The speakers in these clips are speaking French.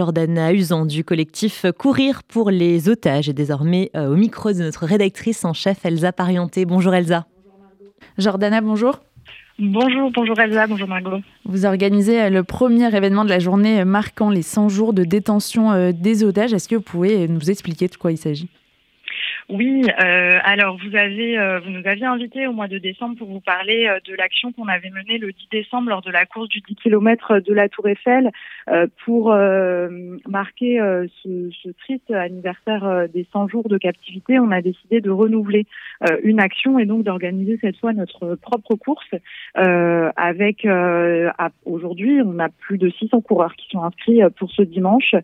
Jordana Usan du collectif Courir pour les otages est désormais euh, au micro de notre rédactrice en chef Elsa Parienté. Bonjour Elsa. Jordana, bonjour. Bonjour, bonjour Elsa, bonjour Margot. Vous organisez euh, le premier événement de la journée marquant les 100 jours de détention euh, des otages. Est-ce que vous pouvez nous expliquer de quoi il s'agit? Oui, euh, alors vous avez, euh, vous nous aviez invité au mois de décembre pour vous parler euh, de l'action qu'on avait menée le 10 décembre lors de la course du 10 km de la Tour Eiffel pour marquer ce, ce, triste anniversaire des 100 jours de captivité. On a décidé de renouveler une action et donc d'organiser cette fois notre propre course avec aujourd'hui on a plus de 600 coureurs qui sont inscrits pour ce dimanche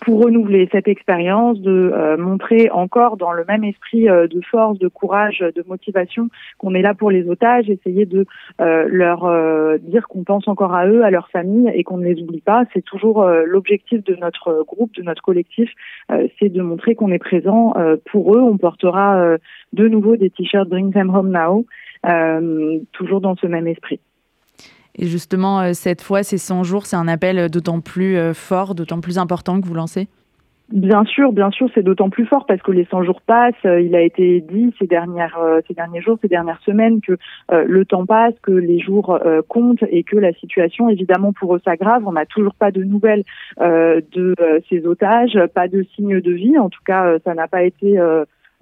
pour renouveler cette expérience de montrer encore dans le même esprit euh, de force, de courage, de motivation qu'on est là pour les otages, essayer de euh, leur euh, dire qu'on pense encore à eux, à leur famille et qu'on ne les oublie pas. C'est toujours l'objectif de notre groupe, de notre collectif, c'est de montrer qu'on est présent pour eux. On portera de nouveau des t-shirts Bring Them Home Now, toujours dans ce même esprit. Et justement, cette fois, ces 100 jours, c'est un appel d'autant plus fort, d'autant plus important que vous lancez? Bien sûr, bien sûr, c'est d'autant plus fort parce que les 100 jours passent. Euh, il a été dit ces dernières, euh, ces derniers jours, ces dernières semaines que euh, le temps passe, que les jours comptent et que la situation, évidemment, pour eux s'aggrave. On n'a toujours pas de nouvelles de ces otages, pas de signes de vie. En tout cas, ça n'a pas été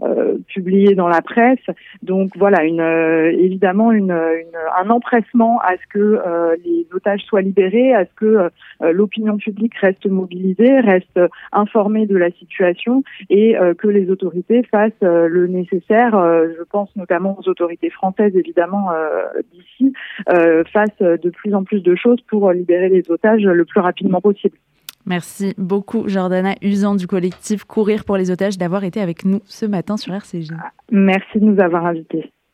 euh, publié dans la presse. Donc voilà, une, euh, évidemment une, un empressement à ce que euh, les otages soient libérés, à ce que l'opinion publique reste mobilisée, reste informée de la situation et que les autorités fassent le nécessaire. je pense notamment aux autorités françaises évidemment d'ici, fassent de plus en plus de choses pour libérer les otages le plus rapidement possible. Merci beaucoup, Jordana Usan du collectif Courir pour les otages, d'avoir été avec nous ce matin sur RCJ. Merci de nous avoir invités.